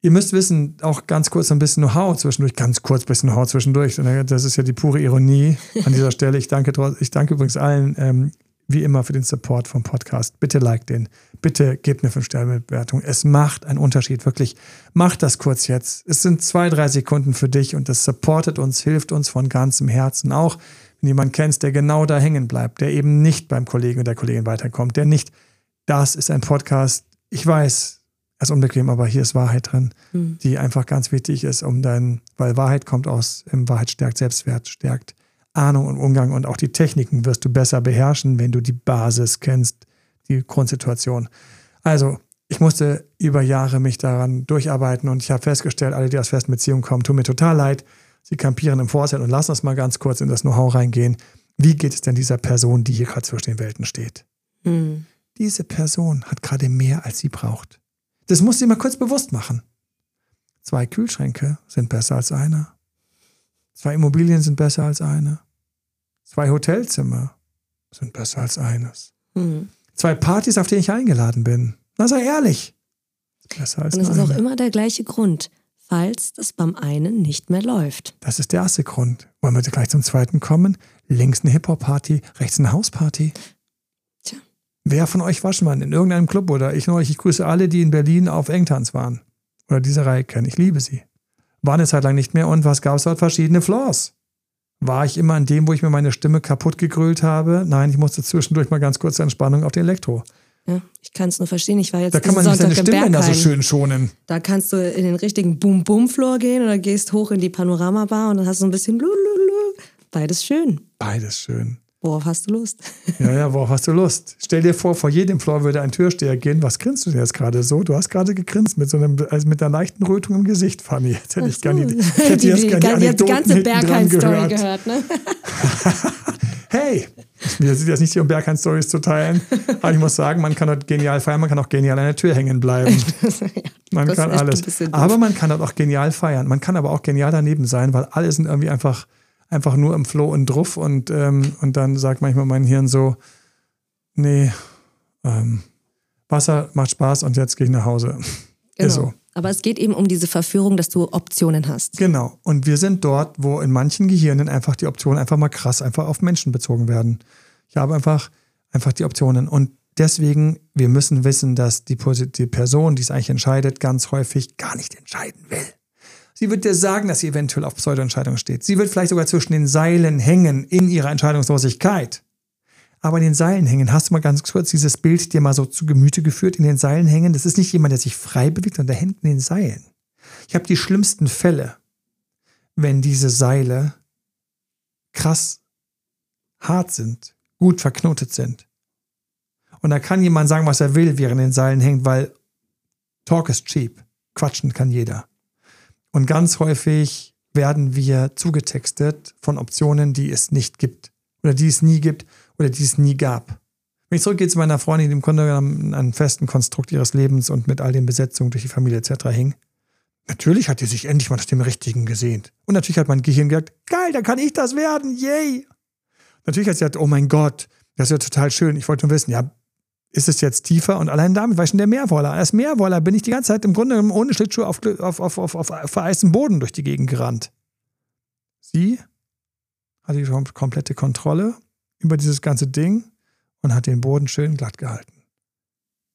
ihr müsst wissen, auch ganz kurz ein bisschen Know-how zwischendurch, ganz kurz ein bisschen Know-how zwischendurch. Das ist ja die pure Ironie an dieser Stelle. Ich danke, ich danke übrigens allen ähm, wie immer für den Support vom Podcast. Bitte like den. Bitte gebt eine 5-Sterne-Bewertung. Es macht einen Unterschied, wirklich. Macht das kurz jetzt. Es sind zwei, drei Sekunden für dich und das supportet uns, hilft uns von ganzem Herzen. Auch wenn jemand kennst, der genau da hängen bleibt, der eben nicht beim Kollegen oder der Kollegin weiterkommt, der nicht, das ist ein Podcast, ich weiß, er ist unbequem, aber hier ist Wahrheit drin, mhm. die einfach ganz wichtig ist, um dein, weil Wahrheit kommt aus, Wahrheit stärkt Selbstwert, stärkt Ahnung und Umgang und auch die Techniken wirst du besser beherrschen, wenn du die Basis kennst, die Grundsituation. Also, ich musste über Jahre mich daran durcharbeiten und ich habe festgestellt, alle, die aus festen Beziehungen kommen, tun mir total leid. Sie kampieren im Vorfeld und lassen uns mal ganz kurz in das Know-how reingehen. Wie geht es denn dieser Person, die hier gerade zwischen den Welten steht? Mhm. Diese Person hat gerade mehr, als sie braucht. Das muss sie mal kurz bewusst machen. Zwei Kühlschränke sind besser als einer. Zwei Immobilien sind besser als eine. Zwei Hotelzimmer sind besser als eines. Mhm. Zwei Partys, auf denen ich eingeladen bin. Na, sei ehrlich. Besser als Und es ist auch immer der gleiche Grund, falls das beim einen nicht mehr läuft. Das ist der erste Grund. Wollen wir gleich zum zweiten kommen? Links eine Hip-Hop-Party, rechts eine Hausparty. Tja. Wer von euch war schon mal in irgendeinem Club oder ich neulich? Ich grüße alle, die in Berlin auf Engtanz waren. Oder diese Reihe kennen. Ich liebe sie. War eine Zeit lang nicht mehr. Und was gab es dort? Verschiedene Floors. War ich immer an dem, wo ich mir meine Stimme kaputt gegrölt habe? Nein, ich musste zwischendurch mal ganz kurz Entspannung auf den Elektro. Ja, ich kann es nur verstehen. Ich war jetzt Da kann man nicht seine Stimme da so schön schonen. Da kannst du in den richtigen Boom-Boom-Floor gehen oder gehst hoch in die Panorama-Bar und dann hast du ein bisschen Lululu. Beides schön. Beides schön. Worauf hast du Lust? Ja, ja, worauf hast du Lust? Stell dir vor, vor jedem Floor würde ein Türsteher gehen. Was grinst du denn jetzt gerade so? Du hast gerade gegrinst mit so einem, also mit einer leichten Rötung im Gesicht, Fanny. Jetzt hätte ich so. gerne die, hätte die, die, die, die, die ganze Bergheim-Story gehört. gehört ne? hey, mir sind jetzt nicht hier, um Bergheim-Stories zu teilen, aber ich muss sagen, man kann dort genial feiern, man kann auch genial an der Tür hängen bleiben. Man kann alles. Aber man kann dort auch genial feiern. Man kann aber auch genial daneben sein, weil alle sind irgendwie einfach einfach nur im Flow und Druff und, ähm, und dann sagt manchmal mein Hirn so, nee, ähm, Wasser macht Spaß und jetzt gehe ich nach Hause. Genau. So. Aber es geht eben um diese Verführung, dass du Optionen hast. Genau. Und wir sind dort, wo in manchen Gehirnen einfach die Optionen einfach mal krass einfach auf Menschen bezogen werden. Ich habe einfach, einfach die Optionen. Und deswegen, wir müssen wissen, dass die, die Person, die es eigentlich entscheidet, ganz häufig gar nicht entscheiden will. Sie wird dir sagen, dass sie eventuell auf Pseudoentscheidungen steht. Sie wird vielleicht sogar zwischen den Seilen hängen in ihrer Entscheidungslosigkeit. Aber in den Seilen hängen, hast du mal ganz kurz dieses Bild dir mal so zu Gemüte geführt, in den Seilen hängen? Das ist nicht jemand, der sich frei bewegt, sondern der hängt in den Seilen. Ich habe die schlimmsten Fälle, wenn diese Seile krass hart sind, gut verknotet sind. Und da kann jemand sagen, was er will, während in den Seilen hängt, weil Talk is cheap. Quatschen kann jeder. Und ganz häufig werden wir zugetextet von Optionen, die es nicht gibt oder die es nie gibt oder die es nie gab. Wenn ich zurückgehe zu meiner Freundin, die im Grunde genommen einen festen Konstrukt ihres Lebens und mit all den Besetzungen durch die Familie etc. hing, natürlich hat sie sich endlich mal nach dem Richtigen gesehnt. Und natürlich hat mein Gehirn gesagt, geil, dann kann ich das werden, yay. Natürlich hat sie gesagt, oh mein Gott, das ist ja total schön. Ich wollte nur wissen, ja, ist es jetzt tiefer und allein damit war ich schon der Meerwoller. Als Meerwoller bin ich die ganze Zeit im Grunde genommen ohne Schlittschuhe auf, auf, auf, auf, auf vereistem Boden durch die Gegend gerannt. Sie hatte die komplette Kontrolle über dieses ganze Ding und hat den Boden schön glatt gehalten.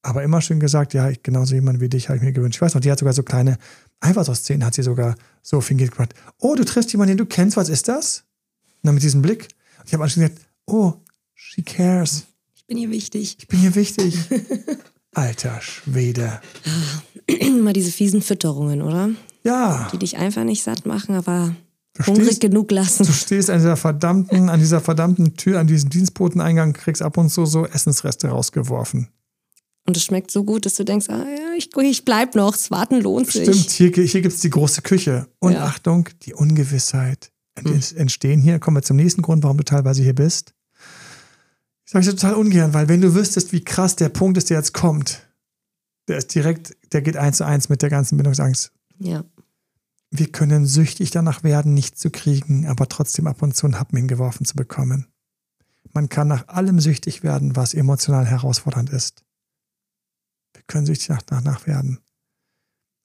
Aber immer schön gesagt, ja, ich, genauso jemand wie dich habe ich mir gewünscht. Ich weiß noch, die hat sogar so kleine, einfach so Szenen hat sie sogar so fingiert gemacht. Oh, du triffst jemanden, den du kennst, was ist das? Und dann mit diesem Blick. Und ich habe anschließend gesagt, oh, she cares bin hier wichtig. Ich bin hier wichtig. Alter Schwede. Immer diese fiesen Fütterungen, oder? Ja. Die dich einfach nicht satt machen, aber du hungrig stehst, genug lassen. Du stehst an dieser verdammten, an dieser verdammten Tür, an diesem Dienstboteneingang, kriegst ab und zu so Essensreste rausgeworfen. Und es schmeckt so gut, dass du denkst, ah, ja, ich, ich bleib noch, das Warten lohnt sich. Stimmt, hier, hier gibt es die große Küche. Und ja. Achtung, die Ungewissheit. Hm. Entstehen hier, kommen wir zum nächsten Grund, warum du teilweise hier bist. Sag ich total ungern, weil wenn du wüsstest, wie krass der Punkt ist, der jetzt kommt, der ist direkt, der geht eins zu eins mit der ganzen Bindungsangst. Ja. Wir können süchtig danach werden, nichts zu kriegen, aber trotzdem ab und zu einen Happen hingeworfen zu bekommen. Man kann nach allem süchtig werden, was emotional herausfordernd ist. Wir können süchtig nach, danach werden.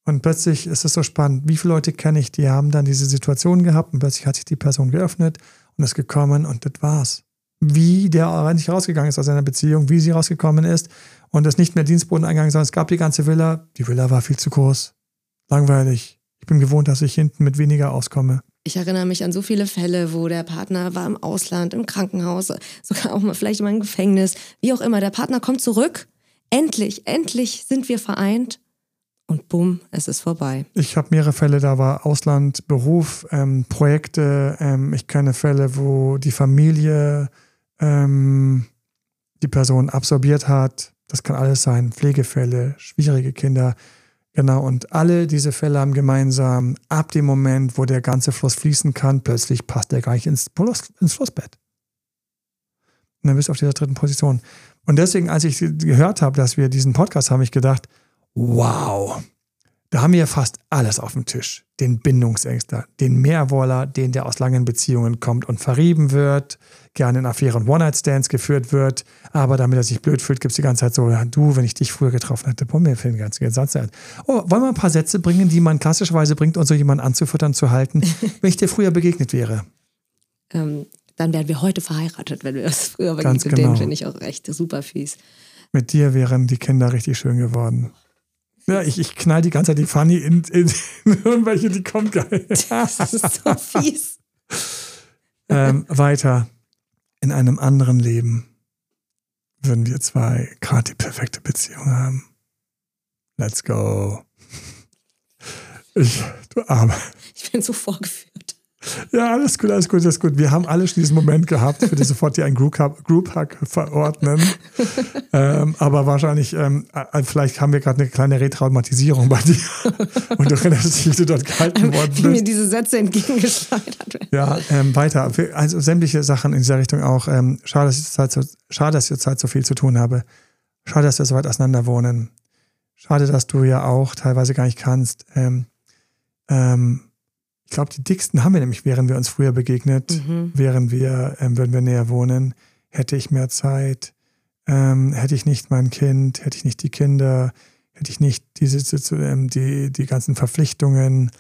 Und plötzlich ist es so spannend. Wie viele Leute kenne ich, die haben dann diese Situation gehabt und plötzlich hat sich die Person geöffnet und ist gekommen und das war's. Wie der eigentlich rausgegangen ist aus seiner Beziehung, wie sie rausgekommen ist und es nicht mehr Dienstboden eingegangen, sondern es gab die ganze Villa. Die Villa war viel zu groß, langweilig. Ich bin gewohnt, dass ich hinten mit weniger auskomme. Ich erinnere mich an so viele Fälle, wo der Partner war im Ausland, im Krankenhaus, sogar auch mal vielleicht mal im Gefängnis, wie auch immer. Der Partner kommt zurück. Endlich, endlich sind wir vereint. Und bumm, es ist vorbei. Ich habe mehrere Fälle, da war Ausland, Beruf, ähm, Projekte. Ähm, ich kenne Fälle, wo die Familie ähm, die Person absorbiert hat. Das kann alles sein. Pflegefälle, schwierige Kinder. Genau, und alle diese Fälle haben gemeinsam, ab dem Moment, wo der ganze Fluss fließen kann, plötzlich passt er gar nicht ins, ins Flussbett. Und dann bist du auf dieser dritten Position. Und deswegen, als ich gehört habe, dass wir diesen Podcast haben, ich gedacht, wow, da haben wir fast alles auf dem Tisch. Den Bindungsängster, den Mehrwoller, den der aus langen Beziehungen kommt und verrieben wird, gerne in Affären One-Night-Stands geführt wird, aber damit er sich blöd fühlt, gibt es die ganze Zeit so, du, wenn ich dich früher getroffen hätte, boah, mir fehlen ganz Satz ein. Oh, wollen wir ein paar Sätze bringen, die man klassischerweise bringt, um so jemanden anzufüttern, zu halten, wenn ich dir früher begegnet wäre? Ähm, dann wären wir heute verheiratet, wenn wir das früher begegnet genau. Den finde ich auch echt super fies. Mit dir wären die Kinder richtig schön geworden. Ja, ich, ich knall die ganze Zeit die Funny in, in, in irgendwelche, die kommt geil. Das ist so fies. ähm, weiter. In einem anderen Leben würden wir zwei gerade die perfekte Beziehung haben. Let's go. Ich, du Arme. Ich bin so vorgeführt. Ja, alles gut, alles gut, alles gut. Wir haben alle schon diesen Moment gehabt. Ich würde sofort hier einen Group Hack verordnen. ähm, aber wahrscheinlich, ähm, äh, vielleicht haben wir gerade eine kleine Retraumatisierung bei dir. Und du erinnerst dich, wie du dort gehalten worden bist. Wie mir diese Sätze entgegengeschleudert werden. Ja, ähm, weiter. Also sämtliche Sachen in dieser Richtung auch. Ähm, schade, dass ich zurzeit so, schade, dass ich zurzeit so viel zu tun habe. Schade, dass wir so weit auseinander wohnen. Schade, dass du ja auch teilweise gar nicht kannst. Ähm, ähm, ich glaube, die dicksten haben wir nämlich, wären wir uns früher begegnet, mhm. wären wir, ähm, würden wir näher wohnen, hätte ich mehr Zeit, ähm, hätte ich nicht mein Kind, hätte ich nicht die Kinder, hätte ich nicht diese, ähm, die, die ganzen Verpflichtungen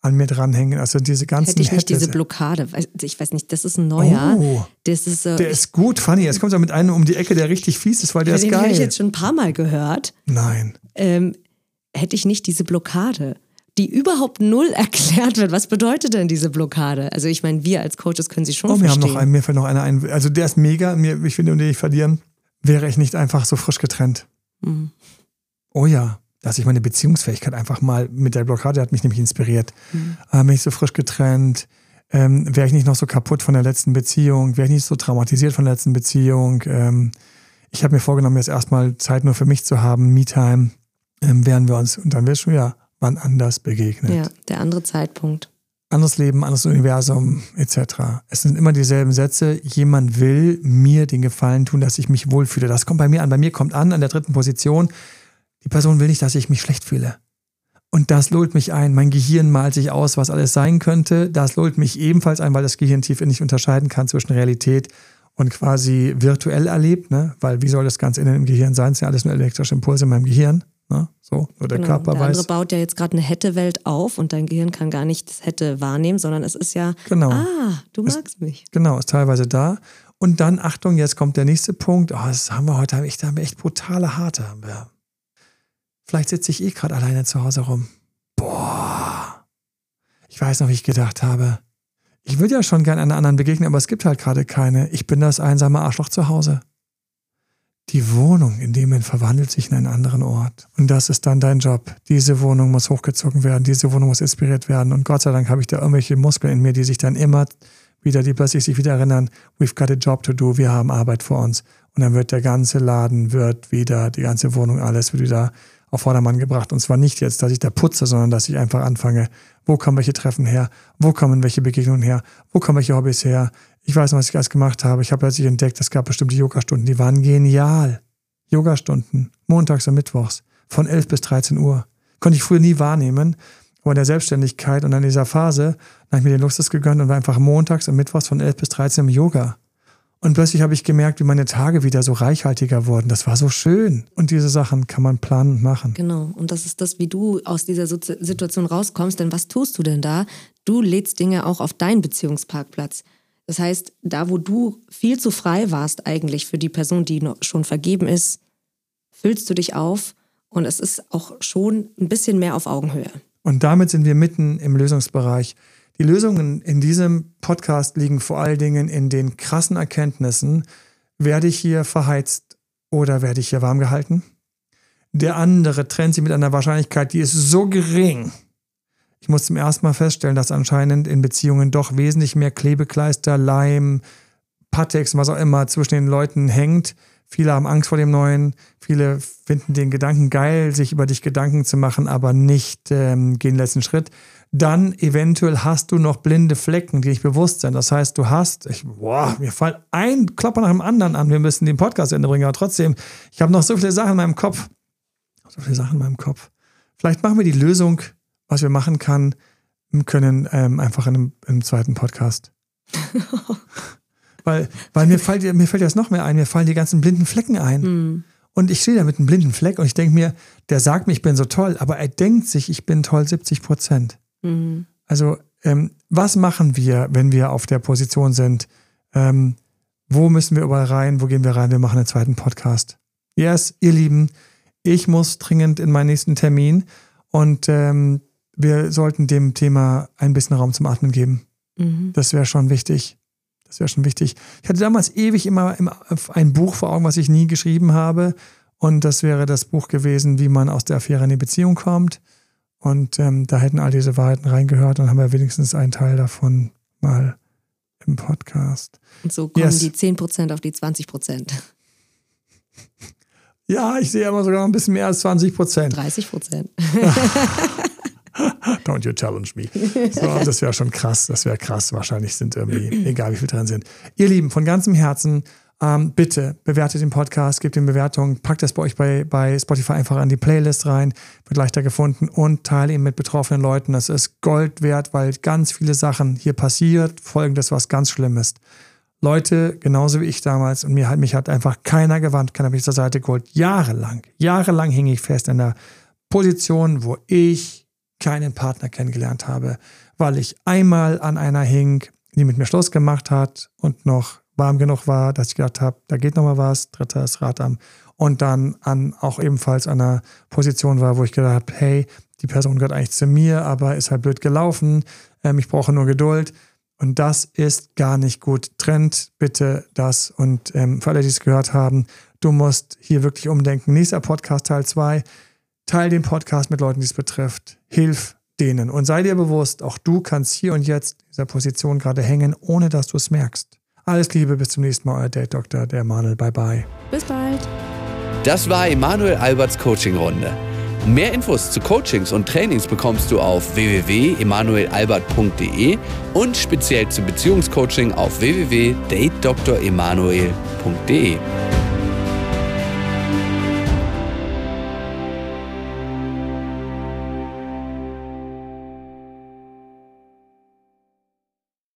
an mir dranhängen. Also diese ganzen Hätte ich nicht diese Blockade. Ich weiß nicht, das ist ein neuer. Oh, das ist, äh, der ist gut, funny. Jetzt kommt er mit einem um die Ecke, der richtig fies ist, weil der ist geil. Den habe ich jetzt schon ein paar Mal gehört. Nein. Ähm, hätte ich nicht diese Blockade die überhaupt null erklärt wird. Was bedeutet denn diese Blockade? Also ich meine, wir als Coaches können sie schon oh, wir verstehen. Haben noch einen, mir fällt noch einer ein. Also der ist mega. Mir, ich finde, um den ich verlieren, wäre ich nicht einfach so frisch getrennt. Mhm. Oh ja, dass ich meine Beziehungsfähigkeit einfach mal mit der Blockade hat mich nämlich inspiriert. Mhm. Äh, bin ich so frisch getrennt, ähm, wäre ich nicht noch so kaputt von der letzten Beziehung, wäre ich nicht so traumatisiert von der letzten Beziehung. Ähm, ich habe mir vorgenommen, jetzt erstmal Zeit nur für mich zu haben, Me-Time, ähm, wären wir uns, und dann wäre schon, ja, wann anders begegnet. Ja, der andere Zeitpunkt. Anderes Leben, anderes Universum, etc. Es sind immer dieselben Sätze. Jemand will mir den Gefallen tun, dass ich mich wohlfühle. Das kommt bei mir an. Bei mir kommt an, an der dritten Position. Die Person will nicht, dass ich mich schlecht fühle. Und das lullt mich ein. Mein Gehirn malt sich aus, was alles sein könnte. Das lullt mich ebenfalls ein, weil das Gehirn tief nicht unterscheiden kann zwischen Realität und quasi virtuell erlebt. Ne? Weil wie soll das Ganze innen im Gehirn sein? Es sind ja alles nur elektrische Impulse in meinem Gehirn. Ne? So, nur der genau. Körper der weiß. andere baut ja jetzt gerade eine Hätte-Welt auf und dein Gehirn kann gar nicht das Hätte wahrnehmen, sondern es ist ja, genau. ah, du magst ist, mich. Genau, ist teilweise da. Und dann, Achtung, jetzt kommt der nächste Punkt. Oh, das haben wir heute, echt, haben wir echt brutale Harte. Haben wir. Vielleicht sitze ich eh gerade alleine zu Hause rum. Boah. Ich weiß noch, wie ich gedacht habe. Ich würde ja schon gerne einer anderen begegnen, aber es gibt halt gerade keine. Ich bin das einsame Arschloch zu Hause. Die Wohnung in dem Moment verwandelt sich in einen anderen Ort. Und das ist dann dein Job. Diese Wohnung muss hochgezogen werden, diese Wohnung muss inspiriert werden. Und Gott sei Dank habe ich da irgendwelche Muskeln in mir, die sich dann immer wieder, die plötzlich sich wieder erinnern, we've got a job to do, wir haben Arbeit vor uns. Und dann wird der ganze Laden, wird wieder, die ganze Wohnung, alles wird wieder auf Vordermann gebracht. Und zwar nicht jetzt, dass ich da putze, sondern dass ich einfach anfange, wo kommen welche Treffen her, wo kommen welche Begegnungen her, wo kommen welche Hobbys her, ich weiß noch, was ich alles gemacht habe. Ich habe plötzlich entdeckt, es gab bestimmte Yogastunden, die waren genial. Yogastunden, montags und mittwochs, von 11 bis 13 Uhr. Konnte ich früher nie wahrnehmen. Aber in der Selbstständigkeit und in dieser Phase, habe ich mir den Luxus gegönnt und war einfach montags und mittwochs von 11 bis 13 im Yoga. Und plötzlich habe ich gemerkt, wie meine Tage wieder so reichhaltiger wurden. Das war so schön. Und diese Sachen kann man planen und machen. Genau. Und das ist das, wie du aus dieser Situation rauskommst. Denn was tust du denn da? Du lädst Dinge auch auf deinen Beziehungsparkplatz Das heißt, da wo du viel zu frei warst eigentlich für die Person, die schon vergeben ist, füllst du dich auf und es ist auch schon ein bisschen mehr auf Augenhöhe. Und damit sind wir mitten im Lösungsbereich. Die Lösungen in diesem Podcast liegen vor allen Dingen in den krassen Erkenntnissen, werde ich hier verheizt oder werde ich hier warm gehalten? Der andere trennt sich mit einer Wahrscheinlichkeit, die ist so gering. Ich muss zum ersten Mal feststellen, dass anscheinend in Beziehungen doch wesentlich mehr Klebekleister, Leim, Patex, was auch immer zwischen den Leuten hängt. Viele haben Angst vor dem Neuen. Viele finden den Gedanken geil, sich über dich Gedanken zu machen, aber nicht ähm, gehen letzten Schritt dann eventuell hast du noch blinde Flecken, die nicht bewusst sind. Das heißt, du hast, ich, boah, mir fällt ein Klopper nach dem anderen an. Wir müssen den Podcast Ende bringen, aber trotzdem, ich habe noch so viele Sachen in meinem Kopf. So viele Sachen in meinem Kopf. Vielleicht machen wir die Lösung, was wir machen kann, können, ähm, einfach in einem, in einem zweiten Podcast. weil weil mir, fällt, mir fällt jetzt noch mehr ein, mir fallen die ganzen blinden Flecken ein. Mm. Und ich stehe da mit einem blinden Fleck und ich denke mir, der sagt mir, ich bin so toll, aber er denkt sich, ich bin toll 70 Prozent. Mhm. Also, ähm, was machen wir, wenn wir auf der Position sind? Ähm, wo müssen wir überall rein? Wo gehen wir rein? Wir machen einen zweiten Podcast. Yes, ihr Lieben, ich muss dringend in meinen nächsten Termin und ähm, wir sollten dem Thema ein bisschen Raum zum Atmen geben. Mhm. Das wäre schon wichtig. Das wäre schon wichtig. Ich hatte damals ewig immer ein Buch vor Augen, was ich nie geschrieben habe. Und das wäre das Buch gewesen, wie man aus der Affäre in die Beziehung kommt. Und ähm, da hätten all diese Wahrheiten reingehört, dann haben wir wenigstens einen Teil davon mal im Podcast. Und so kommen yes. die 10% auf die 20%. Ja, ich sehe immer sogar noch ein bisschen mehr als 20% 30 Don't you challenge me. So, das wäre schon krass. Das wäre krass. Wahrscheinlich sind irgendwie, egal wie viel drin sind. Ihr Lieben, von ganzem Herzen, ähm, bitte bewertet den Podcast, gebt ihm Bewertungen, packt das bei euch bei, bei Spotify einfach an die Playlist rein, wird leichter gefunden und teile ihn mit betroffenen Leuten. Das ist Gold wert, weil ganz viele Sachen hier passiert. Folgendes, was ganz schlimm ist. Leute, genauso wie ich damals, und mir hat, mich hat einfach keiner gewandt, keiner mich zur Seite geholt. Jahrelang, jahrelang hing ich fest in der Position, wo ich keinen Partner kennengelernt habe, weil ich einmal an einer hing, die mit mir Schluss gemacht hat und noch warm genug war, dass ich gedacht habe, da geht noch mal was, drittes Rad am und dann an auch ebenfalls an einer Position war, wo ich gedacht habe, hey, die Person gehört eigentlich zu mir, aber ist halt blöd gelaufen, ähm, ich brauche nur Geduld und das ist gar nicht gut. Trennt bitte das und ähm, für alle, die es gehört haben, du musst hier wirklich umdenken. Nächster Podcast Teil 2, teil den Podcast mit Leuten, die es betrifft, hilf denen und sei dir bewusst, auch du kannst hier und jetzt in dieser Position gerade hängen, ohne dass du es merkst. Alles Liebe, bis zum nächsten Mal, euer Date Doktor, der Emanuel. Bye bye. Bis bald. Das war Emanuel Alberts Coaching-Runde. Mehr Infos zu Coachings und Trainings bekommst du auf www.emanuelalbert.de und speziell zum Beziehungscoaching auf www.datedoktoremanuel.de.